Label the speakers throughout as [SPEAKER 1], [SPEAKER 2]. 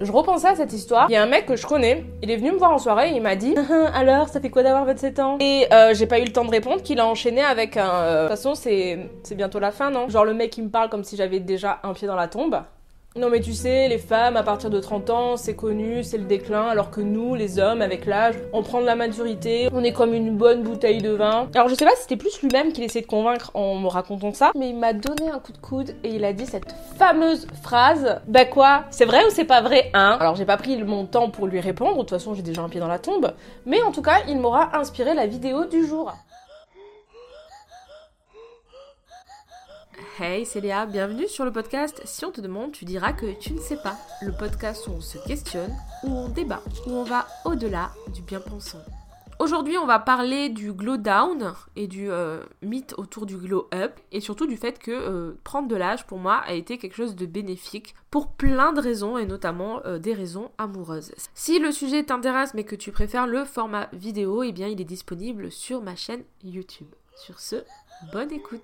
[SPEAKER 1] Je repensais à cette histoire. Il y a un mec que je connais, il est venu me voir en soirée et il m'a dit Alors, ça fait quoi d'avoir 27 ans? Et euh, j'ai pas eu le temps de répondre qu'il a enchaîné avec un. euh, De toute façon, c'est c'est bientôt la fin, non? Genre le mec il me parle comme si j'avais déjà un pied dans la tombe. Non mais tu sais, les femmes à partir de 30 ans, c'est connu, c'est le déclin, alors que nous, les hommes, avec l'âge, on prend de la maturité, on est comme une bonne bouteille de vin. Alors je sais pas si c'était plus lui-même qui essayait de convaincre en me racontant ça, mais il m'a donné un coup de coude et il a dit cette fameuse phrase Bah quoi C'est vrai ou c'est pas vrai, hein? Alors j'ai pas pris mon temps pour lui répondre, de toute façon j'ai déjà un pied dans la tombe, mais en tout cas, il m'aura inspiré la vidéo du jour. Hey, c'est Léa, bienvenue sur le podcast Si on te demande, tu diras que tu ne sais pas. Le podcast où on se questionne, où on débat, où on va au-delà du bien-pensant. Aujourd'hui, on va parler du glow down et du euh, mythe autour du glow up et surtout du fait que euh, prendre de l'âge pour moi a été quelque chose de bénéfique pour plein de raisons et notamment euh, des raisons amoureuses. Si le sujet t'intéresse mais que tu préfères le format vidéo, eh bien il est disponible sur ma chaîne YouTube. Sur ce, bonne écoute.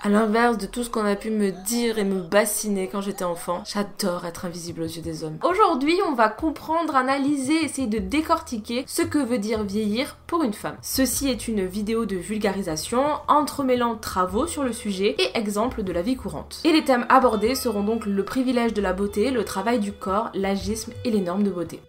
[SPEAKER 1] À l'inverse de tout ce qu'on a pu me dire et me bassiner quand j'étais enfant, j'adore être invisible aux yeux des hommes. Aujourd'hui, on va comprendre, analyser, essayer de décortiquer ce que veut dire vieillir pour une femme. Ceci est une vidéo de vulgarisation, entremêlant travaux sur le sujet et exemples de la vie courante. Et les thèmes abordés seront donc le privilège de la beauté, le travail du corps, l'agisme et les normes de beauté.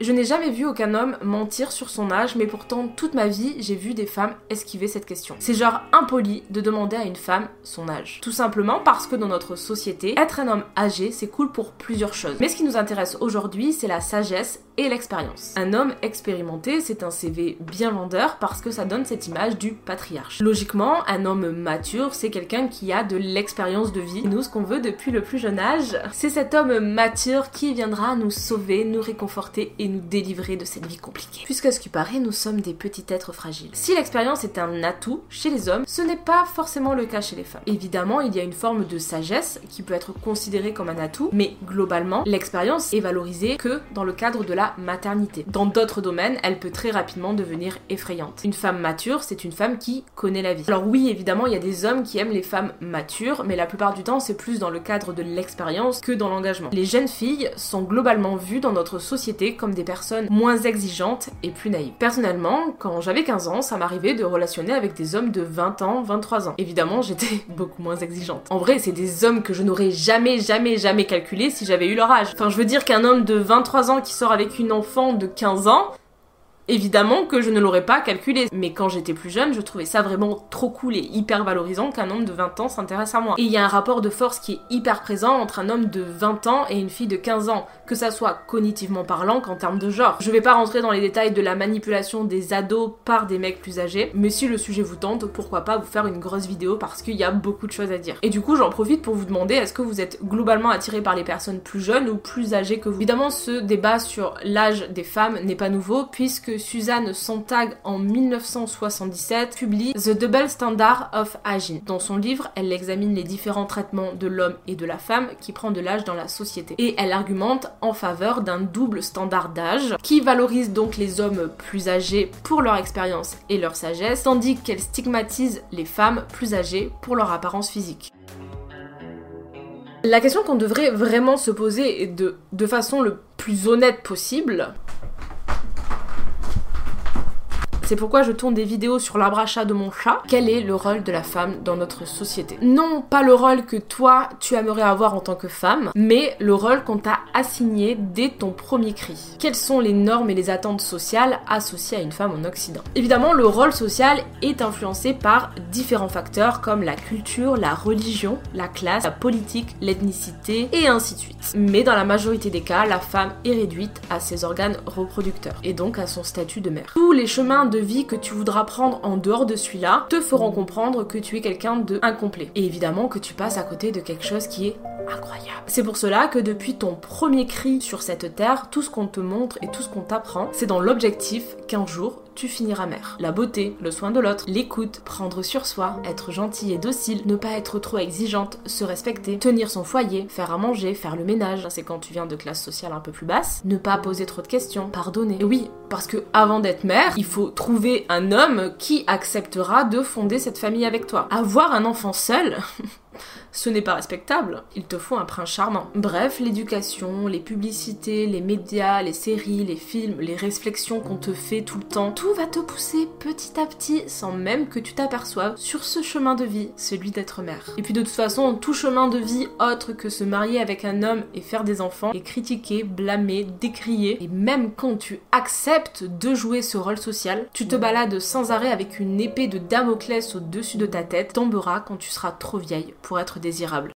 [SPEAKER 1] Je n'ai jamais vu aucun homme mentir sur son âge, mais pourtant toute ma vie, j'ai vu des femmes esquiver cette question. C'est genre impoli de demander à une femme son âge. Tout simplement parce que dans notre société, être un homme âgé, c'est cool pour plusieurs choses. Mais ce qui nous intéresse aujourd'hui, c'est la sagesse et l'expérience. Un homme expérimenté, c'est un CV bien vendeur parce que ça donne cette image du patriarche. Logiquement, un homme mature, c'est quelqu'un qui a de l'expérience de vie. Et nous, ce qu'on veut depuis le plus jeune âge, c'est cet homme mature qui viendra nous sauver, nous réconforter et nous délivrer de cette vie compliquée. Puisque ce qui paraît, nous sommes des petits êtres fragiles. Si l'expérience est un atout chez les hommes, ce n'est pas forcément le cas chez les femmes. Évidemment, il y a une forme de sagesse qui peut être considérée comme un atout, mais globalement, l'expérience est valorisée que dans le cadre de la maternité. Dans d'autres domaines, elle peut très rapidement devenir effrayante. Une femme mature, c'est une femme qui connaît la vie. Alors oui, évidemment, il y a des hommes qui aiment les femmes matures, mais la plupart du temps, c'est plus dans le cadre de l'expérience que dans l'engagement. Les jeunes filles sont globalement vues dans notre société comme des personnes moins exigeantes et plus naïves. Personnellement, quand j'avais 15 ans, ça m'arrivait de relationner avec des hommes de 20 ans, 23 ans. Évidemment, j'étais beaucoup moins exigeante. En vrai, c'est des hommes que je n'aurais jamais, jamais, jamais calculé si j'avais eu leur âge. Enfin, je veux dire qu'un homme de 23 ans qui sort avec une enfant de 15 ans, Évidemment que je ne l'aurais pas calculé, mais quand j'étais plus jeune, je trouvais ça vraiment trop cool et hyper valorisant qu'un homme de 20 ans s'intéresse à moi. Et il y a un rapport de force qui est hyper présent entre un homme de 20 ans et une fille de 15 ans, que ça soit cognitivement parlant qu'en termes de genre. Je vais pas rentrer dans les détails de la manipulation des ados par des mecs plus âgés, mais si le sujet vous tente, pourquoi pas vous faire une grosse vidéo parce qu'il y a beaucoup de choses à dire. Et du coup, j'en profite pour vous demander est-ce que vous êtes globalement attiré par les personnes plus jeunes ou plus âgées que vous? Évidemment, ce débat sur l'âge des femmes n'est pas nouveau puisque Suzanne Sontag en 1977 publie The Double Standard of Aging. Dans son livre, elle examine les différents traitements de l'homme et de la femme qui prend de l'âge dans la société. Et elle argumente en faveur d'un double standard d'âge qui valorise donc les hommes plus âgés pour leur expérience et leur sagesse, tandis qu'elle stigmatise les femmes plus âgées pour leur apparence physique. La question qu'on devrait vraiment se poser de, de façon le plus honnête possible, c'est pourquoi je tourne des vidéos sur l'arbre à chat de mon chat. Quel est le rôle de la femme dans notre société? Non pas le rôle que toi tu aimerais avoir en tant que femme, mais le rôle qu'on t'a assigné dès ton premier cri. Quelles sont les normes et les attentes sociales associées à une femme en Occident? Évidemment, le rôle social est influencé par différents facteurs comme la culture, la religion, la classe, la politique, l'ethnicité et ainsi de suite. Mais dans la majorité des cas, la femme est réduite à ses organes reproducteurs et donc à son statut de mère. Tous les chemins de vie que tu voudras prendre en dehors de celui-là te feront comprendre que tu es quelqu'un de incomplet. Et évidemment que tu passes à côté de quelque chose qui est incroyable. C'est pour cela que depuis ton premier cri sur cette terre, tout ce qu'on te montre et tout ce qu'on t'apprend, c'est dans l'objectif qu'un jour tu finiras mère. La beauté, le soin de l'autre, l'écoute, prendre sur soi, être gentil et docile, ne pas être trop exigeante, se respecter, tenir son foyer, faire à manger, faire le ménage, c'est quand tu viens de classe sociale un peu plus basse, ne pas poser trop de questions, pardonner. Et oui, parce que avant d'être mère, il faut trouver un homme qui acceptera de fonder cette famille avec toi. Avoir un enfant seul ce n'est pas respectable. Il te faut un prince charmant. Bref, l'éducation, les publicités, les médias, les séries, les films, les réflexions qu'on te fait tout le temps, tout va te pousser petit à petit sans même que tu t'aperçoives sur ce chemin de vie, celui d'être mère. Et puis de toute façon, tout chemin de vie autre que se marier avec un homme et faire des enfants est critiqué, blâmé, décrié. Et même quand tu acceptes de jouer ce rôle social, tu te balades sans arrêt avec une épée de Damoclès au-dessus de ta tête, tombera quand tu seras trop vieille être désirable.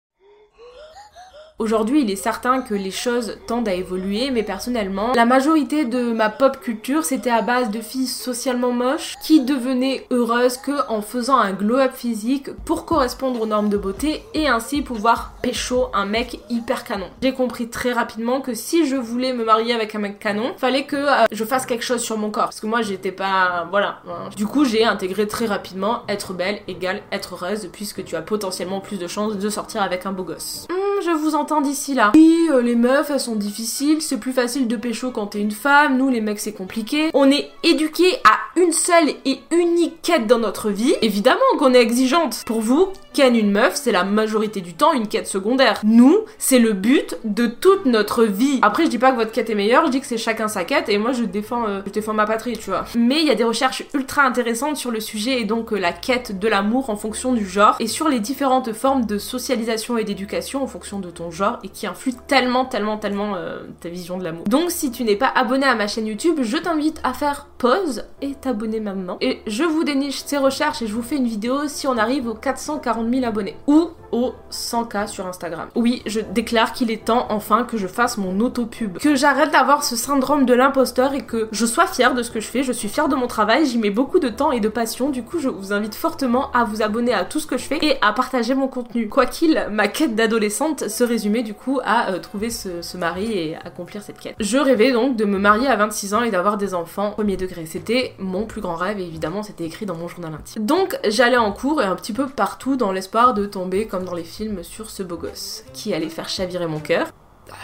[SPEAKER 1] Aujourd'hui, il est certain que les choses tendent à évoluer, mais personnellement, la majorité de ma pop culture, c'était à base de filles socialement moches qui devenaient heureuses que en faisant un glow-up physique pour correspondre aux normes de beauté et ainsi pouvoir pécho un mec hyper canon. J'ai compris très rapidement que si je voulais me marier avec un mec canon, fallait que euh, je fasse quelque chose sur mon corps parce que moi j'étais pas voilà. Du coup, j'ai intégré très rapidement être belle égale être heureuse puisque tu as potentiellement plus de chances de sortir avec un beau gosse. Hmm, je vous entends d'ici là. Oui, euh, les meufs, elles sont difficiles, c'est plus facile de pécho quand t'es une femme, nous les mecs c'est compliqué. On est éduqués à une seule et unique quête dans notre vie. Évidemment qu'on est exigeante. Pour vous, ken une meuf, c'est la majorité du temps une quête secondaire. Nous, c'est le but de toute notre vie. Après, je dis pas que votre quête est meilleure, je dis que c'est chacun sa quête et moi je défends, euh, je défends ma patrie, tu vois. Mais il y a des recherches ultra intéressantes sur le sujet et donc euh, la quête de l'amour en fonction du genre et sur les différentes formes de socialisation et d'éducation en fonction de ton genre et qui influe tellement, tellement, tellement euh, ta vision de l'amour. Donc si tu n'es pas abonné à ma chaîne YouTube, je t'invite à faire pause et t'abonner maintenant. Et je vous déniche ces recherches et je vous fais une vidéo si on arrive aux 440 000 abonnés. Ou aux 100K sur Instagram. Oui, je déclare qu'il est temps enfin que je fasse mon auto-pub. Que j'arrête d'avoir ce syndrome de l'imposteur et que je sois fière de ce que je fais. Je suis fière de mon travail, j'y mets beaucoup de temps et de passion. Du coup, je vous invite fortement à vous abonner à tout ce que je fais et à partager mon contenu. Quoi qu'il, ma quête d'adolescente se résumait du coup à euh, trouver ce, ce mari et accomplir cette quête. Je rêvais donc de me marier à 26 ans et d'avoir des enfants premier degré. C'était mon plus grand rêve et évidemment c'était écrit dans mon journal intime. Donc j'allais en cours et un petit peu partout dans l'espoir de tomber comme dans les films sur ce beau gosse qui allait faire chavirer mon cœur. Ah,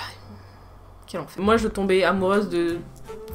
[SPEAKER 1] quel enfer. Moi je tombais amoureuse de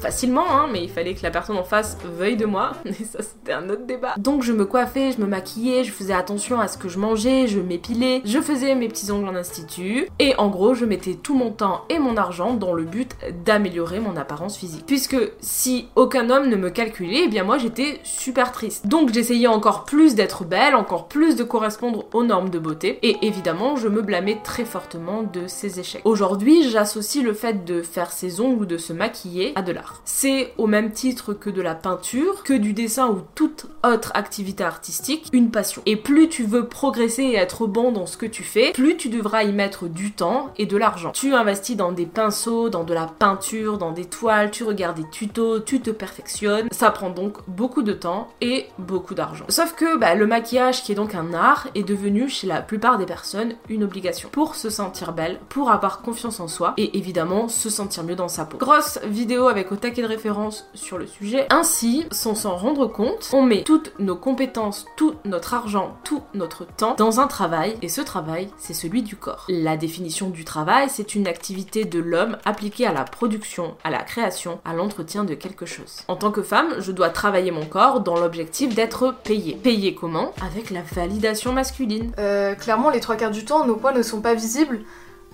[SPEAKER 1] facilement, hein, mais il fallait que la personne en face veuille de moi, et ça c'était un autre débat. Donc je me coiffais, je me maquillais, je faisais attention à ce que je mangeais, je m'épilais, je faisais mes petits ongles en institut, et en gros je mettais tout mon temps et mon argent dans le but d'améliorer mon apparence physique. Puisque si aucun homme ne me calculait, eh bien moi j'étais super triste. Donc j'essayais encore plus d'être belle, encore plus de correspondre aux normes de beauté, et évidemment je me blâmais très fortement de ces échecs. Aujourd'hui j'associe le fait de faire ses ongles ou de se maquiller à de l'art. C'est au même titre que de la peinture, que du dessin ou toute autre activité artistique, une passion. Et plus tu veux progresser et être bon dans ce que tu fais, plus tu devras y mettre du temps et de l'argent. Tu investis dans des pinceaux, dans de la peinture, dans des toiles, tu regardes des tutos, tu te perfectionnes. Ça prend donc beaucoup de temps et beaucoup d'argent. Sauf que bah, le maquillage, qui est donc un art, est devenu chez la plupart des personnes une obligation. Pour se sentir belle, pour avoir confiance en soi et évidemment se sentir mieux dans sa peau. Grosse vidéo avec au taquet de référence sur le sujet. Ainsi, sans s'en rendre compte, on met toutes nos compétences, tout notre argent, tout notre temps dans un travail, et ce travail, c'est celui du corps. La définition du travail, c'est une activité de l'homme appliquée à la production, à la création, à l'entretien de quelque chose. En tant que femme, je dois travailler mon corps dans l'objectif d'être payée. Payée comment? Avec la validation masculine.
[SPEAKER 2] Euh, clairement, les trois quarts du temps, nos poids ne sont pas visibles,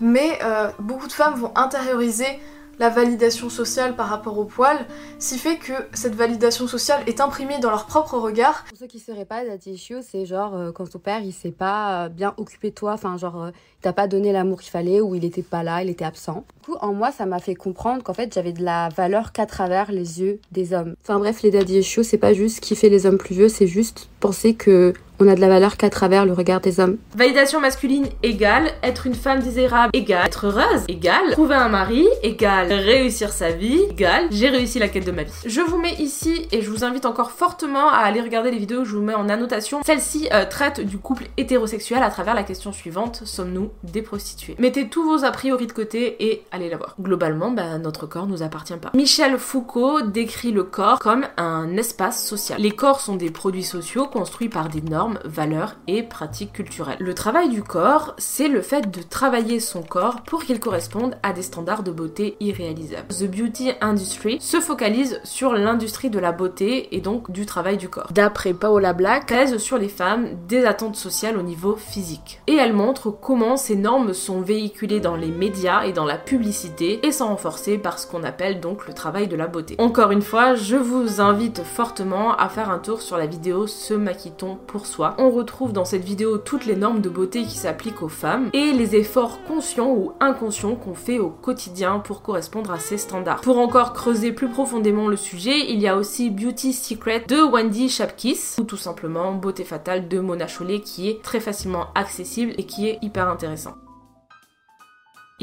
[SPEAKER 2] mais euh, beaucoup de femmes vont intérioriser la validation sociale par rapport au poil, si fait que cette validation sociale est imprimée dans leur propre regard.
[SPEAKER 3] Pour ceux qui ne seraient pas, daddy issue, c'est genre euh, quand ton père il s'est pas euh, bien occupé de toi, enfin genre euh, il t'a pas donné l'amour qu'il fallait ou il était pas là, il était absent. Du coup, en moi, ça m'a fait comprendre qu'en fait j'avais de la valeur qu'à travers les yeux des hommes. Enfin bref, les daddy issues, c'est pas juste kiffer les hommes plus vieux, c'est juste penser que on a de la valeur qu'à travers le regard des hommes.
[SPEAKER 1] Validation masculine égale être une femme désirable égale être heureuse égale trouver un mari égale réussir sa vie égale j'ai réussi la quête de ma vie. Je vous mets ici et je vous invite encore fortement à aller regarder les vidéos que je vous mets en annotation. Celle-ci euh, traite du couple hétérosexuel à travers la question suivante sommes-nous des prostituées? Mettez tous vos a priori de côté et allez la voir. Globalement, bah, notre corps nous appartient pas. Michel Foucault décrit le corps comme un espace social. Les corps sont des produits sociaux construits par des normes, valeurs et pratiques culturelles. Le travail du corps, c'est le fait de travailler son corps pour qu'il corresponde à des standards de beauté irréalisables. The Beauty Industry se focalise sur l'industrie de la beauté et donc du travail du corps. D'après Paola Black, pèse sur les femmes des attentes sociales au niveau physique. Et elle montre comment ces normes sont véhiculées dans les médias et dans la publicité et sont renforcées par ce qu'on appelle donc le travail de la beauté. Encore une fois, je vous invite fortement à faire un tour sur la vidéo Se maquille-t-on pour soi? On retrouve dans cette vidéo toutes les normes de beauté qui s'appliquent aux femmes et les efforts conscients ou inconscients qu'on fait au quotidien pour correspondre à ces standards. Pour encore creuser plus profondément le sujet, il y a aussi Beauty Secret de Wendy Shapkiss ou tout simplement Beauté fatale de Mona Chollet qui est très facilement accessible et qui est hyper intéressant.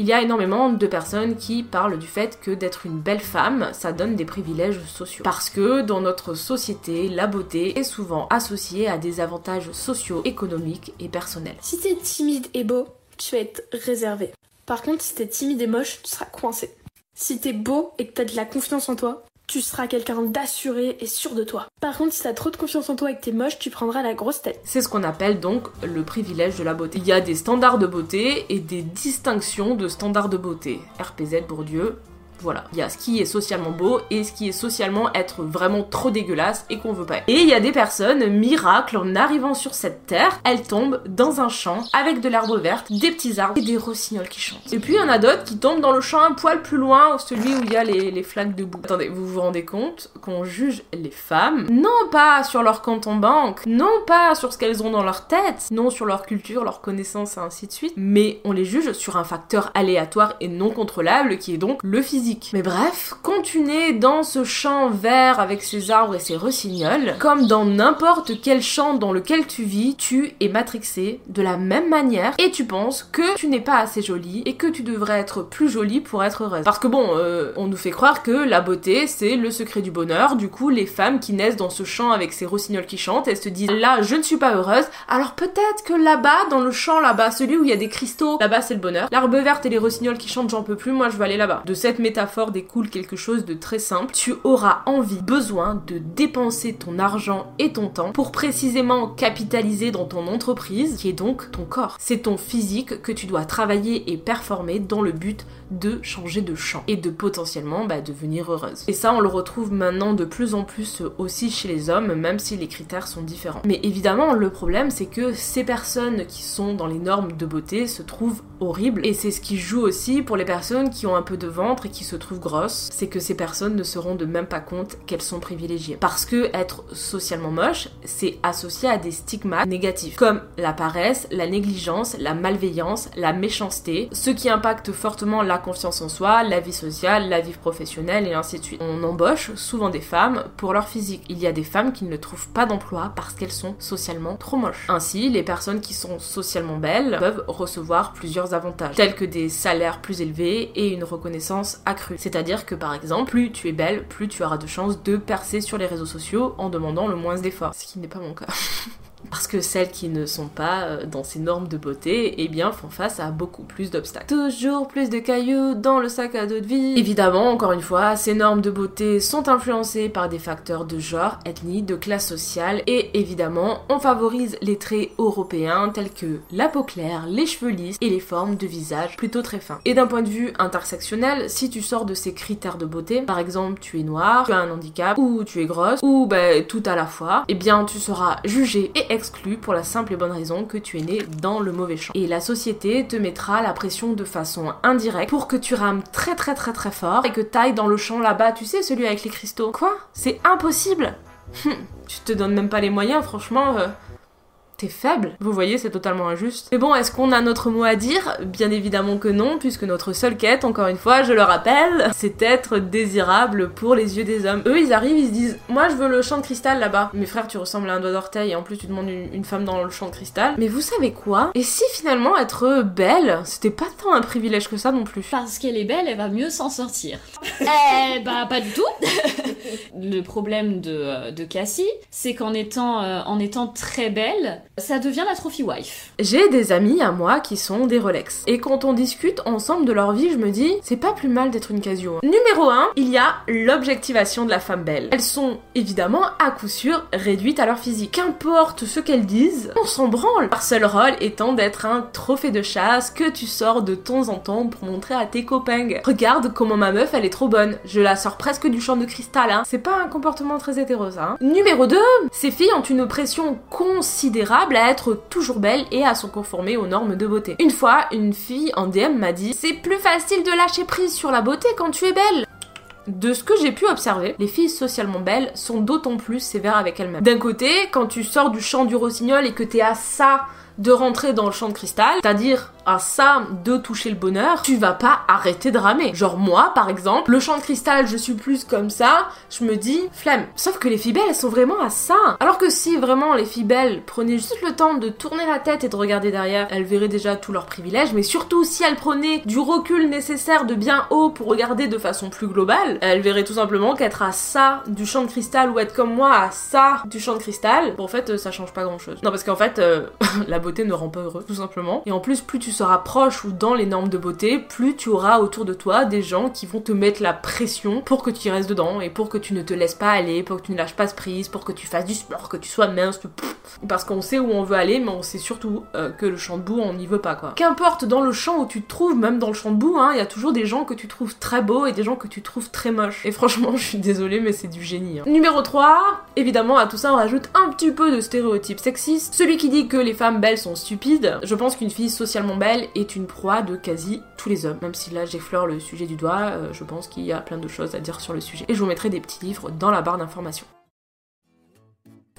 [SPEAKER 1] Il y a énormément de personnes qui parlent du fait que d'être une belle femme, ça donne des privilèges sociaux. Parce que dans notre société, la beauté est souvent associée à des avantages sociaux, économiques et personnels.
[SPEAKER 4] Si t'es timide et beau, tu vas être réservé. Par contre, si t'es timide et moche, tu seras coincé. Si t'es beau et que t'as de la confiance en toi, tu seras quelqu'un d'assuré et sûr de toi. Par contre, si t'as trop de confiance en toi et que t'es moche, tu prendras la grosse tête.
[SPEAKER 1] C'est ce qu'on appelle donc le privilège de la beauté. Il y a des standards de beauté et des distinctions de standards de beauté. RPZ Bourdieu, voilà, il y a ce qui est socialement beau et ce qui est socialement être vraiment trop dégueulasse et qu'on veut pas. Et il y a des personnes, miracles, en arrivant sur cette terre, elles tombent dans un champ avec de l'herbe verte, des petits arbres et des rossignols qui chantent. Et puis il y en a d'autres qui tombent dans le champ un poil plus loin, celui où il y a les, les flaques de boue. Attendez, vous vous rendez compte qu'on juge les femmes, non pas sur leur compte en banque, non pas sur ce qu'elles ont dans leur tête, non sur leur culture, leur connaissance et ainsi de suite, mais on les juge sur un facteur aléatoire et non contrôlable qui est donc le physique. Mais bref, quand tu nais dans ce champ vert avec ses arbres et ses rossignols, comme dans n'importe quel champ dans lequel tu vis, tu es matrixé de la même manière et tu penses que tu n'es pas assez jolie et que tu devrais être plus jolie pour être heureuse. Parce que bon, euh, on nous fait croire que la beauté c'est le secret du bonheur. Du coup, les femmes qui naissent dans ce champ avec ces rossignols qui chantent, elles se disent là, je ne suis pas heureuse. Alors peut-être que là-bas, dans le champ là-bas, celui où il y a des cristaux, là-bas c'est le bonheur. L'arbre verte et les rossignols qui chantent, j'en peux plus. Moi, je vais aller là-bas. De cette métaphore découle quelque chose de très simple. Tu auras envie, besoin de dépenser ton argent et ton temps pour précisément capitaliser dans ton entreprise, qui est donc ton corps. C'est ton physique que tu dois travailler et performer dans le but de changer de champ et de potentiellement bah, devenir heureuse. Et ça, on le retrouve maintenant de plus en plus aussi chez les hommes, même si les critères sont différents. Mais évidemment, le problème, c'est que ces personnes qui sont dans les normes de beauté se trouvent horribles. Et c'est ce qui joue aussi pour les personnes qui ont un peu de ventre et qui se trouvent grosses, c'est que ces personnes ne se rendent même pas compte qu'elles sont privilégiées. Parce que être socialement moche, c'est associé à des stigmates négatifs, comme la paresse, la négligence, la malveillance, la méchanceté, ce qui impacte fortement la confiance en soi, la vie sociale, la vie professionnelle et ainsi de suite. On embauche souvent des femmes pour leur physique. Il y a des femmes qui ne trouvent pas d'emploi parce qu'elles sont socialement trop moches. Ainsi, les personnes qui sont socialement belles peuvent recevoir plusieurs avantages, tels que des salaires plus élevés et une reconnaissance accrue. C'est-à-dire que par exemple, plus tu es belle, plus tu auras de chances de percer sur les réseaux sociaux en demandant le moins d'efforts. Ce qui n'est pas mon cas. Parce que celles qui ne sont pas euh, dans ces normes de beauté, eh bien, font face à beaucoup plus d'obstacles. Toujours plus de cailloux dans le sac à dos de vie. Évidemment, encore une fois, ces normes de beauté sont influencées par des facteurs de genre, ethnie, de classe sociale, et évidemment, on favorise les traits européens tels que la peau claire, les cheveux lisses et les formes de visage plutôt très fins. Et d'un point de vue intersectionnel, si tu sors de ces critères de beauté, par exemple, tu es noir, tu as un handicap, ou tu es grosse, ou ben, tout à la fois, eh bien, tu seras jugé et exclu pour la simple et bonne raison que tu es né dans le mauvais champ. Et la société te mettra la pression de façon indirecte pour que tu rames très très très très fort et que t'ailles dans le champ là-bas, tu sais, celui avec les cristaux. Quoi? C'est impossible? Hum, Tu te donnes même pas les moyens, franchement. Euh, t'es faible. Vous voyez, c'est totalement injuste. Mais bon, est-ce qu'on a notre mot à dire? Bien évidemment que non, puisque notre seule quête, encore une fois, je le rappelle, c'est être désirable pour les yeux des hommes. Eux, ils arrivent, ils se disent, moi je veux le champ de cristal là-bas. Mes frères, tu ressembles à un doigt d'orteil et en plus tu demandes une, femme dans le champ de cristal. Mais vous savez quoi? Et si finalement être belle, c'était pas tant un privilège que ça non plus?
[SPEAKER 5] Parce qu'elle est belle, elle va mieux s'en sortir. eh bah pas du tout. le problème de, de Cassie, c'est qu'en étant, euh, en étant très belle, Ça devient la trophy wife.
[SPEAKER 1] J'ai des amis à moi qui sont des Rolex. Et quand on discute ensemble de leur vie, je me dis, c'est pas plus mal d'être une Casio. Numéro 1, il y a l'objectivation de la femme belle. Elles sont évidemment à coup sûr réduites à leur physique. Qu'importe ce qu'elles disent, on s'en branle. Leur seul rôle étant d'être un trophée de chasse que tu sors de temps en temps pour montrer à tes copains. Regarde comment ma meuf elle est trop bonne. Je la sors presque du champ de cristal, hein. C'est pas un comportement très hétéro. Hein. Numéro 2, ces filles ont une pression considérable à être toujours belle et à se conformer aux normes de beauté. Une fois, une fille en DM m'a dit C'est plus facile de lâcher prise sur la beauté quand tu es belle. De ce que j'ai pu observer, les filles socialement belles sont d'autant plus sévères avec elles-mêmes. D'un côté, quand tu sors du champ du rossignol et que t'es à ça de rentrer dans le champ de cristal, c'est-à-dire à ça de toucher le bonheur, tu vas pas arrêter de ramer. Genre moi, par exemple, le champ de cristal, je suis plus comme ça, je me dis flemme. Sauf que les filles belles, elles sont vraiment à ça. Alors que si vraiment les filles belles prenaient juste le temps de tourner la tête et de regarder derrière, elles verraient déjà tous leurs privilèges, mais surtout si elles prenaient du recul nécessaire de bien haut pour regarder de façon plus globale, elles verraient tout simplement qu'être à ça du champ de cristal ou être comme moi à ça du champ de cristal, bon, en fait, ça change pas grand chose. Non, parce qu'en fait, euh, la ne rend pas heureux, tout simplement. Et en plus, plus tu seras proche ou dans les normes de beauté, plus tu auras autour de toi des gens qui vont te mettre la pression pour que tu y restes dedans et pour que tu ne te laisses pas aller, pour que tu ne lâches pas ce prise, pour que tu fasses du sport, que tu sois mince, parce qu'on sait où on veut aller, mais on sait surtout euh, que le champ de boue, on n'y veut pas quoi. Qu'importe dans le champ où tu te trouves, même dans le champ de boue, hein, il y a toujours des gens que tu trouves très beaux et des gens que tu trouves très moches. Et franchement, je suis désolée, mais c'est du génie. Hein. Numéro 3, évidemment, à tout ça, on rajoute un petit peu de stéréotypes sexistes. Celui qui dit que les femmes belles sont stupides, je pense qu'une fille socialement belle est une proie de quasi tous les hommes. Même si là j'effleure le sujet du doigt, euh, je pense qu'il y a plein de choses à dire sur le sujet. Et je vous mettrai des petits livres dans la barre d'informations.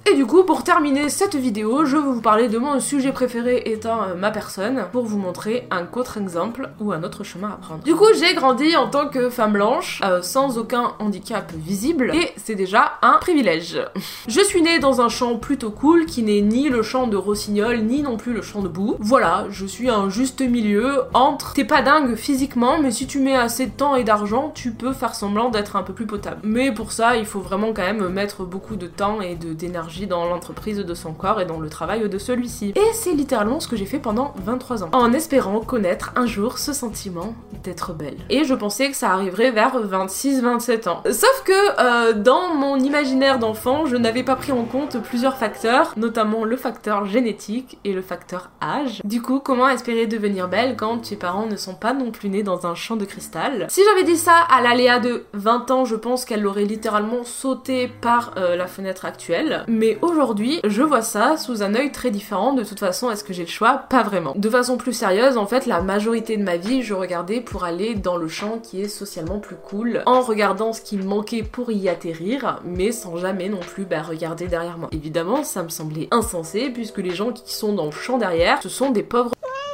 [SPEAKER 1] Et du coup, pour terminer cette vidéo, je vais vous parler de mon sujet préféré étant euh, ma personne, pour vous montrer un contre-exemple ou un autre chemin à prendre. Du coup, j'ai grandi en tant que femme blanche, euh, sans aucun handicap visible, et c'est déjà un privilège. je suis née dans un champ plutôt cool, qui n'est ni le champ de Rossignol, ni non plus le champ de boue. Voilà, je suis un juste milieu entre t'es pas dingue physiquement, mais si tu mets assez de temps et d'argent, tu peux faire semblant d'être un peu plus potable. Mais pour ça, il faut vraiment quand même mettre beaucoup de temps et d'énergie dans l'entreprise de son corps et dans le travail de celui-ci. Et c'est littéralement ce que j'ai fait pendant 23 ans, en espérant connaître un jour ce sentiment d'être belle. Et je pensais que ça arriverait vers 26-27 ans. Sauf que euh, dans mon imaginaire d'enfant, je n'avais pas pris en compte plusieurs facteurs, notamment le facteur génétique et le facteur âge. Du coup, comment espérer devenir belle quand tes parents ne sont pas non plus nés dans un champ de cristal? Si j'avais dit ça à l'aléa de 20 ans, je pense qu'elle l'aurait littéralement sauté par euh, la fenêtre actuelle. Aujourd'hui, je vois ça sous un œil très différent. De toute façon, est-ce que j'ai le choix? Pas vraiment. De façon plus sérieuse, en fait, la majorité de ma vie, je regardais pour aller dans le champ qui est socialement plus cool, en regardant ce qui me manquait pour y atterrir, mais sans jamais non plus bah, regarder derrière moi. Évidemment, ça me semblait insensé, puisque les gens qui sont dans le champ derrière, ce sont des pauvres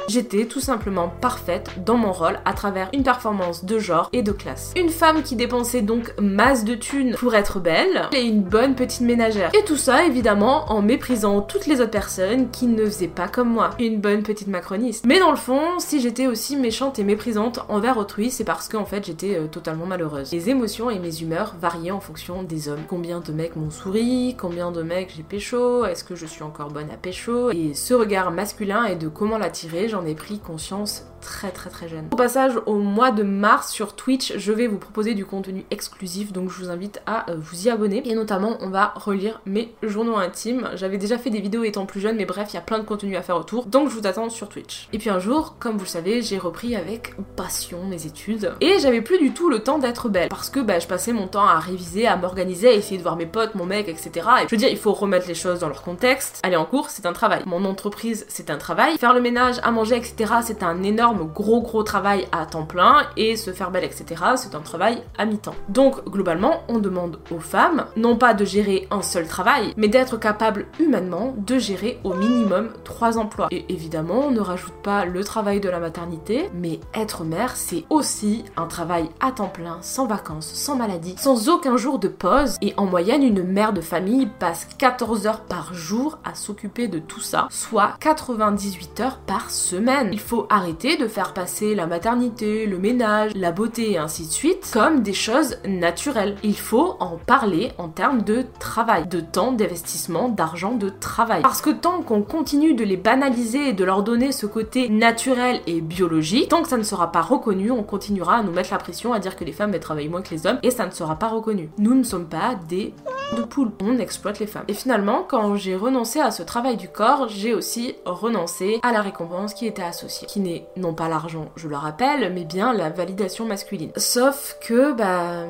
[SPEAKER 1] J'étais tout simplement parfaite dans mon rôle à travers une performance de genre et de classe. Une femme qui dépensait donc masse de thunes pour être belle et une bonne petite ménagère. Et tout ça évidemment en méprisant toutes les autres personnes qui ne faisaient pas comme moi. Une bonne petite macroniste. Mais dans le fond, si j'étais aussi méchante et méprisante envers autrui, c'est parce qu'en fait j'étais euh, totalement malheureuse. Les émotions et mes humeurs variaient en fonction des hommes. Combien de mecs m'ont souri, combien de mecs j'ai pécho, est-ce que je suis encore bonne à pécho, et ce regard masculin et de comment l'attirer, j'en ai pris conscience très très très jeune. Au passage, au mois de mars sur Twitch, je vais vous proposer du contenu exclusif, donc je vous invite à euh, vous y abonner. Et notamment, on va relire mes journaux intimes. J'avais déjà fait des vidéos étant plus jeune, mais bref, il y a plein de contenu à faire autour, donc je vous attends sur Twitch. Et puis un jour, comme vous le savez, j'ai repris avec passion mes études, et j'avais plus du tout le temps d'être belle, parce que bah, je passais mon temps à réviser, à m'organiser, à essayer de voir mes potes, mon mec, etc. Et je veux dire, il faut remettre les choses dans leur contexte. Aller en cours, c'est un travail. Mon entreprise, c'est un travail. Faire le ménage, à manger, etc. C'est un énorme gros gros travail à temps plein et se faire belle, etc. C'est un travail à mi-temps. Donc globalement, on demande aux femmes non pas de gérer un seul travail, mais d'être capable humainement de gérer au minimum trois emplois. Et évidemment, on ne rajoute pas le travail de la maternité, mais être mère, c'est aussi un travail à temps plein, sans vacances, sans maladie, sans aucun jour de pause. Et en moyenne, une mère de famille passe 14 heures par jour à s'occuper de tout ça, soit 98 heures par semaine. Il faut arrêter de faire passer la maternité, le ménage, la beauté et ainsi de suite comme des choses naturelles. Il faut en parler en termes de travail, de temps, d'investissement, d'argent, de travail. Parce que tant qu'on continue de les banaliser et de leur donner ce côté naturel et biologique, tant que ça ne sera pas reconnu, on continuera à nous mettre la pression à dire que les femmes travaillent moins que les hommes et ça ne sera pas reconnu. Nous ne sommes pas des de poules, on exploite les femmes. Et finalement, quand j'ai renoncé à ce travail du corps, j'ai aussi renoncé à la récompense qui était associée, qui n'est non pas l'argent, je le rappelle, mais bien la validation masculine. Sauf que, bah...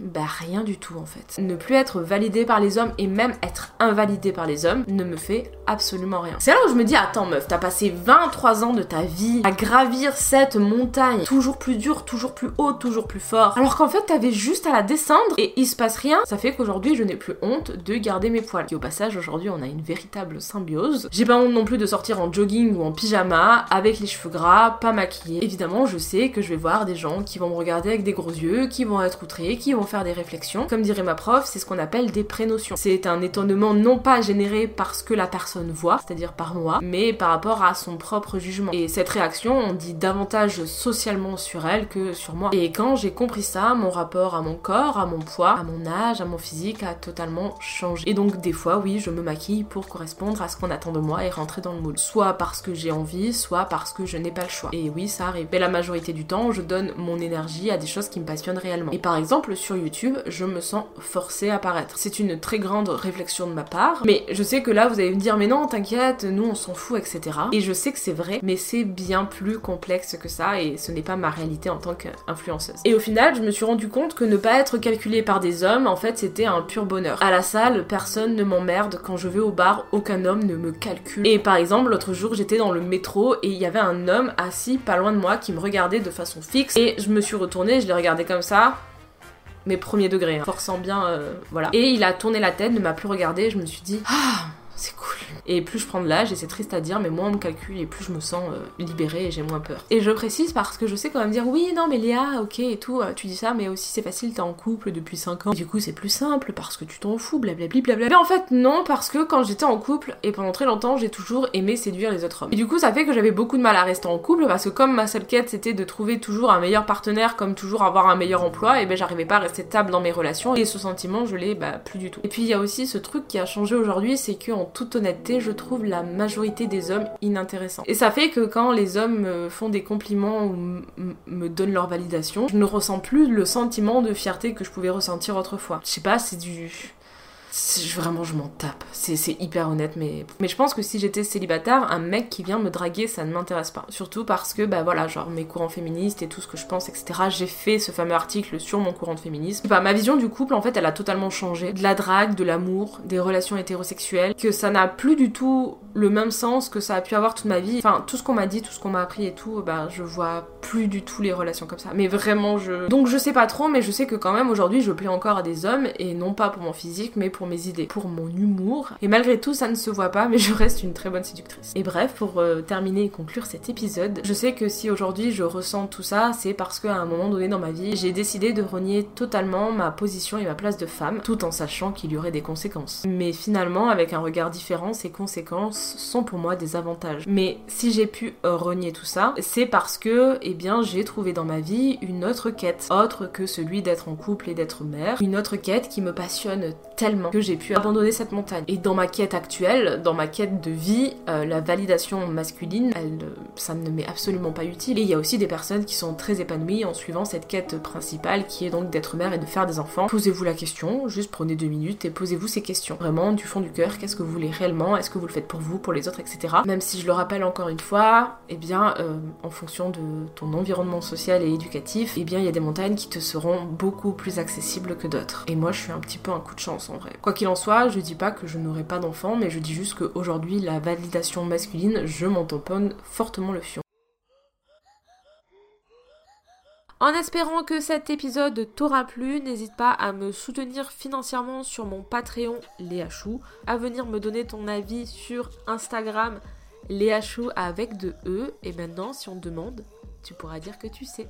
[SPEAKER 1] Bah rien du tout en fait. Ne plus être validé par les hommes et même être invalidé par les hommes ne me fait absolument rien. C'est là où je me dis attends meuf, t'as passé 23 ans de ta vie à gravir cette montagne, toujours plus dure, toujours plus haute, toujours plus fort. Alors qu'en fait t'avais juste à la descendre et il se passe rien. Ça fait qu'aujourd'hui je n'ai plus honte de garder mes poils. Et au passage aujourd'hui on a une véritable symbiose. J'ai pas honte non plus de sortir en jogging ou en pyjama avec les cheveux gras, pas maquillée. Évidemment je sais que je vais voir des gens qui vont me regarder avec des gros yeux, qui vont être outrés, qui vont faire des réflexions. Comme dirait ma prof, c'est ce qu'on appelle des prénotions. C'est un étonnement non pas généré parce que la personne voit, c'est-à-dire par moi, mais par rapport à son propre jugement. Et cette réaction, on dit davantage socialement sur elle que sur moi. Et quand j'ai compris ça, mon rapport à mon corps, à mon poids, à mon âge, à mon physique a totalement changé. Et donc des fois, oui, je me maquille pour correspondre à ce qu'on attend de moi et rentrer dans le moule. Soit parce que j'ai envie, soit parce que je n'ai pas le choix. Et oui, ça arrive. Mais la majorité du temps, je donne mon énergie à des choses qui me passionnent réellement. Et par exemple, sur YouTube, je me sens forcée à paraître. C'est une très grande réflexion de ma part, mais je sais que là vous allez me dire mais non t'inquiète, nous on s'en fout, etc. Et je sais que c'est vrai, mais c'est bien plus complexe que ça et ce n'est pas ma réalité en tant qu'influenceuse. Et au final, je me suis rendu compte que ne pas être calculée par des hommes, en fait c'était un pur bonheur. À la salle, personne ne m'emmerde, quand je vais au bar, aucun homme ne me calcule. Et par exemple, l'autre jour j'étais dans le métro et il y avait un homme assis pas loin de moi qui me regardait de façon fixe et je me suis retournée, je l'ai regardé comme ça mais premier degré, hein. forçant bien, euh, voilà. Et il a tourné la tête, ne m'a plus regardé, je me suis dit, ah, c'est cool. Et plus je prends de l'âge, et c'est triste à dire, mais moins on me calcule et plus je me sens euh, libérée et j'ai moins peur. Et je précise parce que je sais quand même dire oui, non, mais Léa, ok et tout, euh, tu dis ça, mais aussi c'est facile, t'es en couple depuis 5 ans. du coup, c'est plus simple parce que tu t'en fous, blablabla. Blablabla. Mais en fait, non, parce que quand j'étais en couple, et pendant très longtemps, j'ai toujours aimé séduire les autres hommes. Et du coup, ça fait que j'avais beaucoup de mal à rester en couple parce que comme ma seule quête c'était de trouver toujours un meilleur partenaire, comme toujours avoir un meilleur emploi, et ben j'arrivais pas à rester stable dans mes relations et ce sentiment, je l'ai bah, plus du tout. Et puis il y a aussi ce truc qui a changé aujourd'hui, c'est que toute honnêteté, je trouve la majorité des hommes inintéressants. Et ça fait que quand les hommes me font des compliments ou me donnent leur validation, je ne ressens plus le sentiment de fierté que je pouvais ressentir autrefois. Je sais pas, c'est du Vraiment, je m'en tape. C'est hyper honnête, mais... mais je pense que si j'étais célibataire, un mec qui vient me draguer, ça ne m'intéresse pas. Surtout parce que, bah voilà, genre mes courants féministes et tout ce que je pense, etc. J'ai fait ce fameux article sur mon courant de féminisme. Bah, ma vision du couple, en fait, elle a totalement changé. De la drague, de l'amour, des relations hétérosexuelles, que ça n'a plus du tout le même sens que ça a pu avoir toute ma vie. Enfin, tout ce qu'on m'a dit, tout ce qu'on m'a appris et tout, bah je vois plus du tout les relations comme ça. Mais vraiment, je... Donc je sais pas trop, mais je sais que quand même aujourd'hui, je plais encore à des hommes, et non pas pour mon physique, mais pour mes idées, pour mon humour. Et malgré tout, ça ne se voit pas, mais je reste une très bonne séductrice. Et bref, pour euh, terminer et conclure cet épisode, je sais que si aujourd'hui je ressens tout ça, c'est parce qu'à un moment donné dans ma vie, j'ai décidé de renier totalement ma position et ma place de femme, tout en sachant qu'il y aurait des conséquences. Mais finalement, avec un regard différent, ces conséquences sont pour moi des avantages. Mais si j'ai pu euh, renier tout ça, c'est parce que, eh bien, j'ai trouvé dans ma vie une autre quête, autre que celui d'être en couple et d'être mère, une autre quête qui me passionne tellement que j'ai pu abandonner cette montagne. Et dans ma quête actuelle, dans ma quête de vie, euh, la validation masculine, elle, ça ne m'est absolument pas utile. Et il y a aussi des personnes qui sont très épanouies en suivant cette quête principale qui est donc d'être mère et de faire des enfants. Posez-vous la question, juste prenez deux minutes et posez-vous ces questions. Vraiment, du fond du cœur, qu'est-ce que vous voulez réellement? Est-ce que vous le faites pour vous, pour les autres, etc. Même si je le rappelle encore une fois, eh bien, euh, en fonction de ton environnement social et éducatif, eh bien, il y a des montagnes qui te seront beaucoup plus accessibles que d'autres. Et moi, je suis un petit peu un coup de chance en vrai. Quoi qu'il en soit, je dis pas que je n'aurai pas d'enfant, mais je dis juste qu'aujourd'hui, la validation masculine, je m'en tamponne fortement le fion. En espérant que cet épisode t'aura plu, n'hésite pas à me soutenir financièrement sur mon Patreon Léa Chou, à venir me donner ton avis sur Instagram Léa Chou avec de E, et maintenant si on te demande, tu pourras dire que tu sais.